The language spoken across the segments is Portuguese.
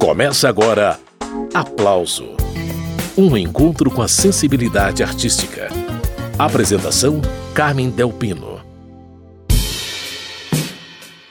Começa agora Aplauso Um encontro com a sensibilidade artística. Apresentação: Carmen Delpino.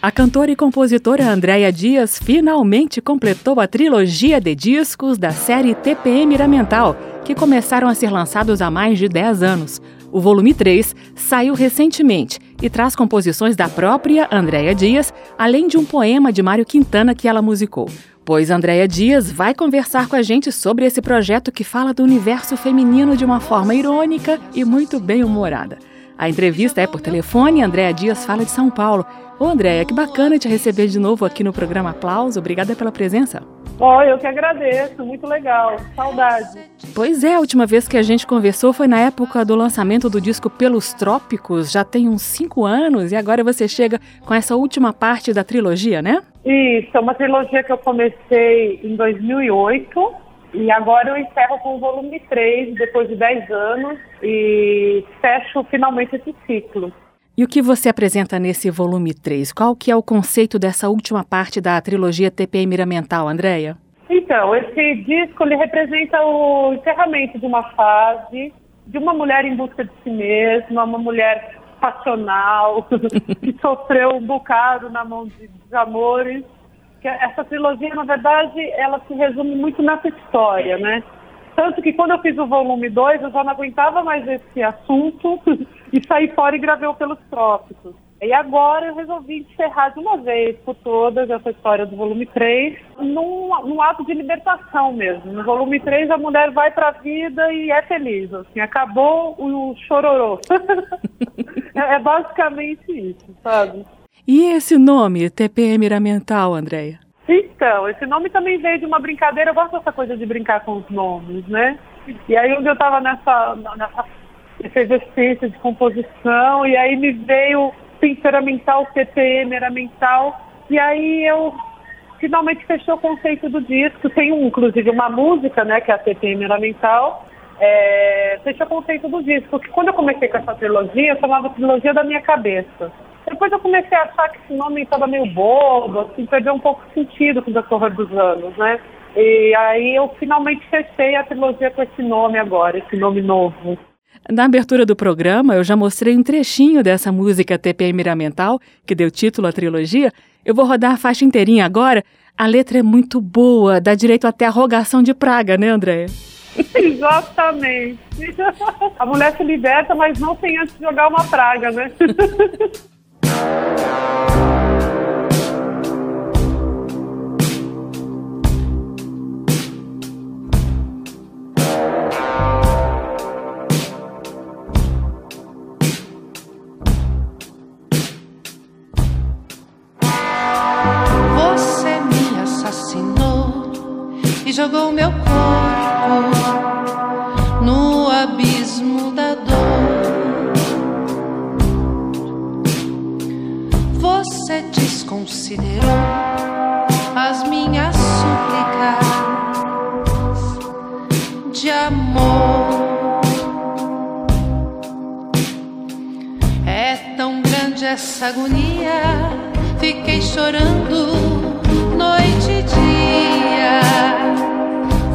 A cantora e compositora Andréia Dias finalmente completou a trilogia de discos da série TPM Miramental, que começaram a ser lançados há mais de 10 anos. O volume 3 saiu recentemente e traz composições da própria Andréia Dias, além de um poema de Mário Quintana que ela musicou. Pois Andréia Dias vai conversar com a gente sobre esse projeto que fala do universo feminino de uma forma irônica e muito bem humorada. A entrevista é por telefone Andréa Dias fala de São Paulo. Ô Andréia, que bacana te receber de novo aqui no programa Aplauso. Obrigada pela presença. Oh, eu que agradeço, muito legal, saudade. Pois é, a última vez que a gente conversou foi na época do lançamento do disco Pelos Trópicos, já tem uns cinco anos, e agora você chega com essa última parte da trilogia, né? Isso, é uma trilogia que eu comecei em 2008, e agora eu encerro com o volume 3, depois de 10 anos, e fecho finalmente esse ciclo. E o que você apresenta nesse volume 3? Qual que é o conceito dessa última parte da trilogia TPM Miramental, Andréia? Então, esse disco ele representa o encerramento de uma fase de uma mulher em busca de si mesma, uma mulher passional, que sofreu um bocado na mão de desamores. Essa trilogia, na verdade, ela se resume muito nessa história, né? Tanto que quando eu fiz o volume 2, eu já não aguentava mais esse assunto e saí fora e gravei o Pelos Trópicos. E agora eu resolvi encerrar de uma vez por todas essa história do volume 3 num, num ato de libertação mesmo. No volume 3 a mulher vai para a vida e é feliz. Assim, acabou o chororô. é, é basicamente isso, sabe? E esse nome, TPM Miramental, Andréia? Então, esse nome também veio de uma brincadeira, eu gosto dessa coisa de brincar com os nomes, né? E aí onde eu estava nessa, nessa efervescência de composição, e aí me veio pintura mental, TPM era mental, e aí eu finalmente fechei o conceito do disco, tem um, inclusive uma música, né, que é a TPM era mental, é, fechou o conceito do disco, porque quando eu comecei com essa trilogia, eu chamava trilogia da minha cabeça. Depois eu comecei a achar que esse nome estava meio bobo, assim, perdeu um pouco o sentido com o decorrer dos anos, né? E aí eu finalmente fechei a trilogia com esse nome agora, esse nome novo. Na abertura do programa, eu já mostrei um trechinho dessa música TPM Miramental, que deu título à trilogia. Eu vou rodar a faixa inteirinha agora. A letra é muito boa, dá direito até a rogação de praga, né, Andréia? Exatamente. A mulher se liberta, mas não sem antes jogar uma praga, né? Você fiquei chorando noite e dia.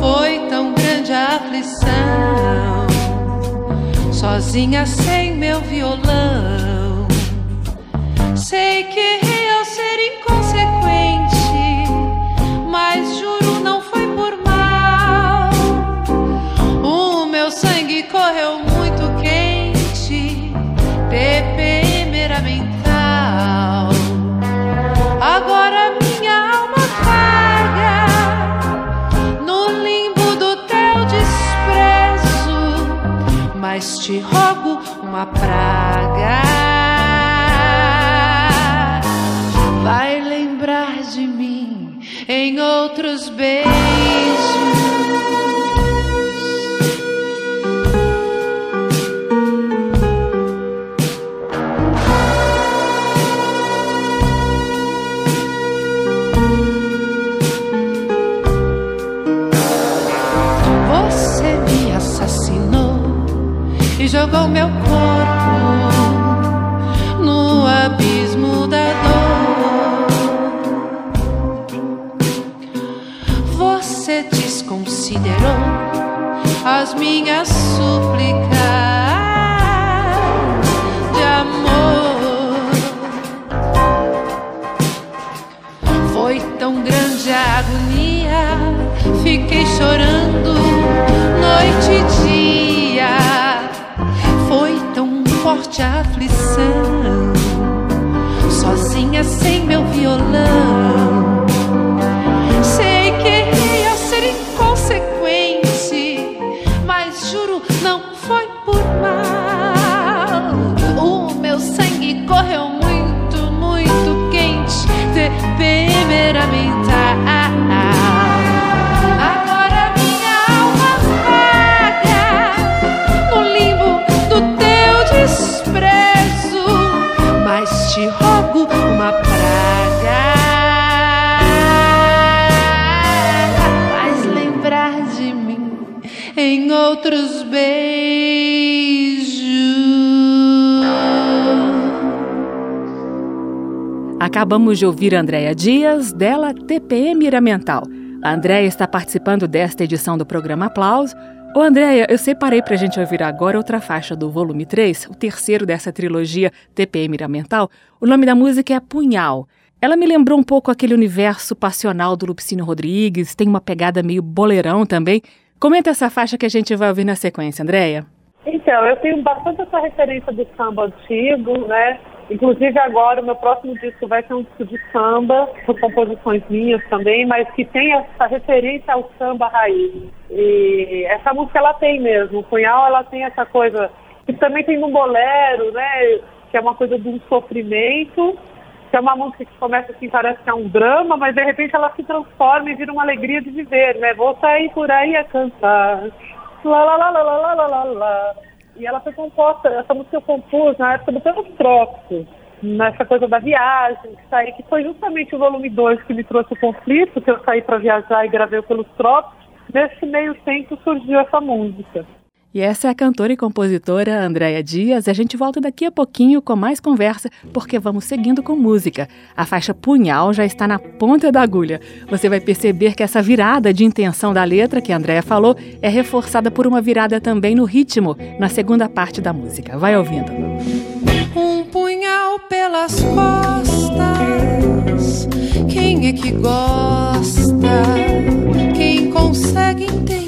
Foi tão grande a aflição, sozinha sem meu violão. Sei que mas te rogo uma praga. Vai lembrar de mim em outros beijos. Jogou meu corpo outros beijos. Acabamos de ouvir Andréia Dias, dela TPM Miramental. A Andréia está participando desta edição do programa Aplauso. Ô Andréia, eu separei para a gente ouvir agora outra faixa do volume 3, o terceiro dessa trilogia TPM Miramental. O nome da música é Punhal. Ela me lembrou um pouco aquele universo passional do Lupicínio Rodrigues, tem uma pegada meio boleirão também. Comenta essa faixa que a gente vai ouvir na sequência, Andréia. Então, eu tenho bastante essa referência do samba antigo, né? Inclusive agora o meu próximo disco vai ser um disco de samba, com composições minhas também, mas que tem essa referência ao samba raiz. E essa música ela tem mesmo, o Punhal ela tem essa coisa, que também tem no bolero, né? Que é uma coisa de um sofrimento, que é uma música que começa assim, parece que é um drama, mas de repente ela se transforma e vira uma alegria de viver, né? Vou sair por aí a cantar. Lá, lá, lá, lá, lá, lá, lá, lá. E ela foi composta, essa música eu compus na época do Pelos Trópicos, nessa coisa da viagem, que saí, que foi justamente o volume 2 que me trouxe o conflito, que eu saí para viajar e gravei Pelos Trópicos. Nesse meio tempo surgiu essa música. E essa é a cantora e compositora Andréia Dias. A gente volta daqui a pouquinho com mais conversa, porque vamos seguindo com música. A faixa Punhal já está na ponta da agulha. Você vai perceber que essa virada de intenção da letra que a Andréia falou é reforçada por uma virada também no ritmo, na segunda parte da música. Vai ouvindo. Um punhal pelas costas. Quem é que gosta? Quem consegue entender?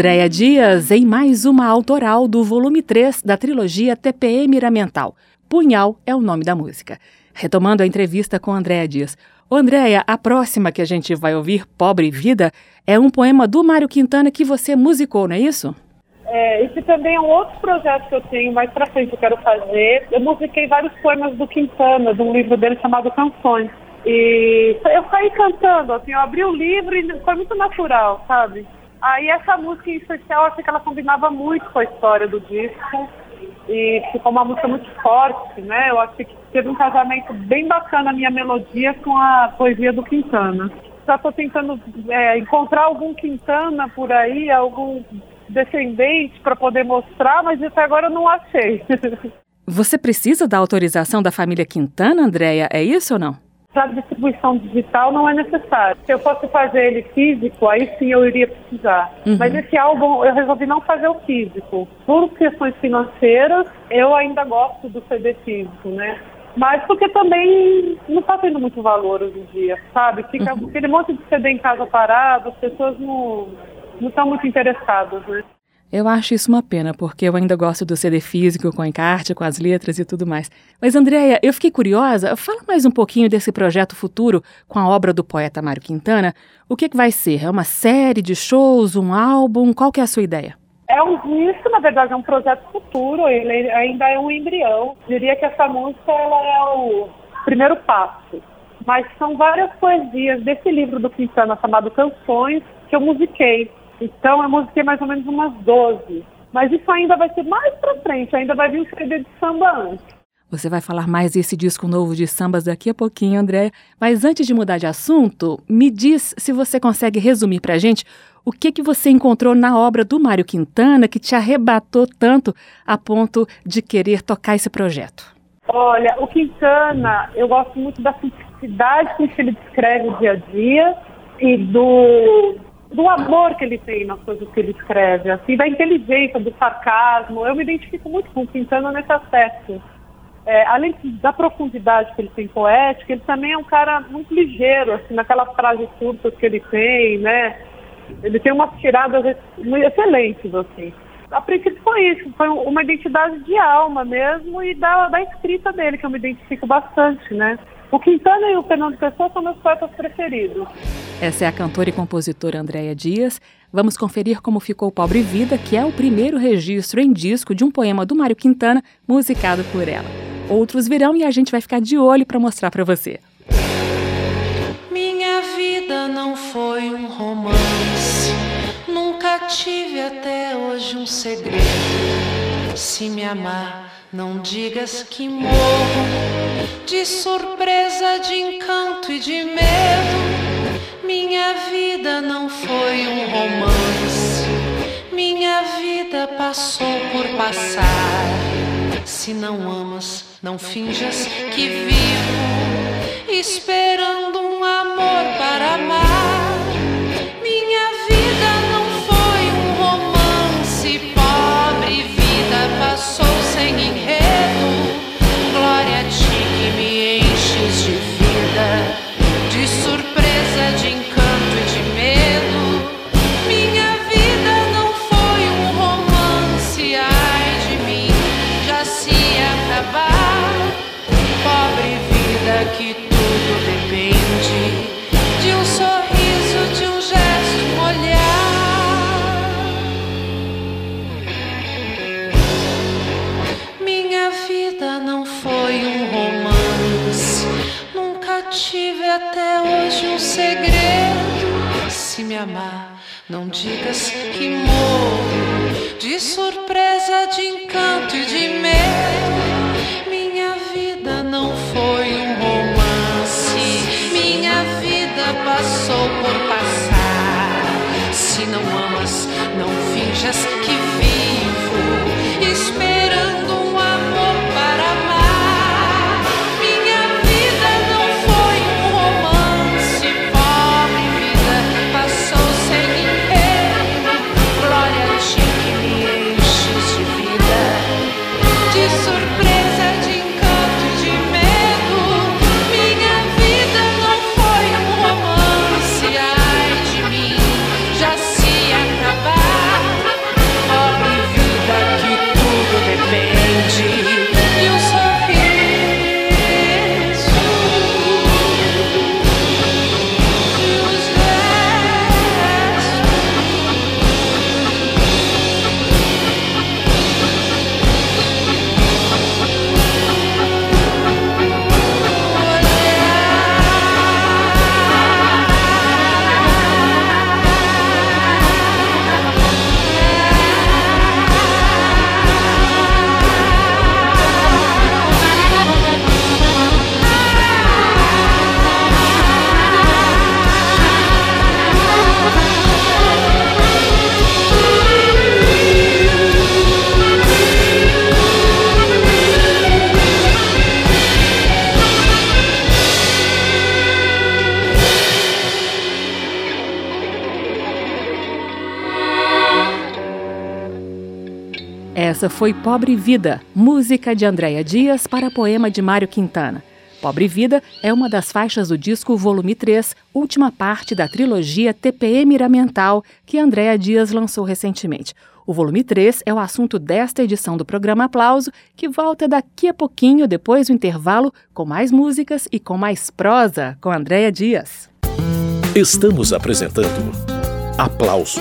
Andréia Dias em mais uma autoral do volume 3 da trilogia TPM Miramental. Punhal é o nome da música. Retomando a entrevista com Andréia Dias. Andréia, a próxima que a gente vai ouvir, Pobre Vida, é um poema do Mário Quintana que você musicou, não é isso? É, esse também é um outro projeto que eu tenho mais pra frente, eu quero fazer. Eu musiquei vários poemas do Quintana, de um livro dele chamado Canções. E eu saí cantando, assim, eu abri o livro e foi muito natural, sabe? Aí essa música em especial, achei que ela combinava muito com a história do disco e ficou uma música muito forte, né? Eu achei que teve um casamento bem bacana a minha melodia com a poesia do Quintana. Já estou tentando é, encontrar algum Quintana por aí, algum descendente para poder mostrar, mas até agora eu não achei. Você precisa da autorização da família Quintana, Andréia? É isso ou não? Para distribuição digital não é necessário. Se eu fosse fazer ele físico, aí sim eu iria precisar. Uhum. Mas esse álbum eu resolvi não fazer o físico. Por questões financeiras, eu ainda gosto do CD físico, né? Mas porque também não está tendo muito valor hoje em dia, sabe? Fica uhum. aquele monte de CD em casa parado, as pessoas não estão muito interessadas, né? Eu acho isso uma pena, porque eu ainda gosto do CD físico, com encarte, com as letras e tudo mais. Mas, Andréia, eu fiquei curiosa. Fala mais um pouquinho desse projeto futuro com a obra do poeta Mário Quintana. O que, que vai ser? É uma série de shows, um álbum? Qual que é a sua ideia? É um disco, na verdade, é um projeto futuro. Ele ainda é um embrião. Diria que essa música ela é o primeiro passo. Mas são várias poesias desse livro do Quintana chamado Canções que eu musiquei então eu musiquei mais ou menos umas 12. Mas isso ainda vai ser mais pra frente, ainda vai vir um CD de samba antes. Você vai falar mais desse disco novo de sambas daqui a pouquinho, André. Mas antes de mudar de assunto, me diz se você consegue resumir pra gente o que, que você encontrou na obra do Mário Quintana que te arrebatou tanto a ponto de querer tocar esse projeto. Olha, o Quintana, eu gosto muito da simplicidade com que ele descreve o dia a dia e do do amor que ele tem nas coisas que ele escreve, assim, da inteligência, do sarcasmo. Eu me identifico muito com o Quintana nesse aspecto. É, além da profundidade que ele tem poética, ele também é um cara muito ligeiro, assim, naquelas frases curtas que ele tem, né? Ele tem umas tiradas excelentes, assim. A princípio foi isso, foi uma identidade de alma mesmo e da, da escrita dele, que eu me identifico bastante, né? O Quintana e o Fernando Pessoa são meus poetas preferidos. Essa é a cantora e compositora Andréia Dias. Vamos conferir como ficou Pobre Vida, que é o primeiro registro em disco de um poema do Mário Quintana, musicado por ela. Outros virão e a gente vai ficar de olho para mostrar para você. Minha vida não foi um romance, nunca tive até hoje um segredo. Se me amar não digas que morro de surpresa, de encanto e de medo. Minha vida não foi um romance, minha vida passou por passar. Se não amas, não finjas que vivo, esperando segredo. Se me amar, não digas que morro de surpresa, de encanto e de medo. Foi Pobre Vida, música de Andréia Dias para poema de Mário Quintana. Pobre Vida é uma das faixas do disco Volume 3, última parte da trilogia TPM Miramental, que Andréa Dias lançou recentemente. O volume 3 é o assunto desta edição do programa Aplauso, que volta daqui a pouquinho, depois do intervalo, com mais músicas e com mais prosa, com Andréa Dias. Estamos apresentando Aplauso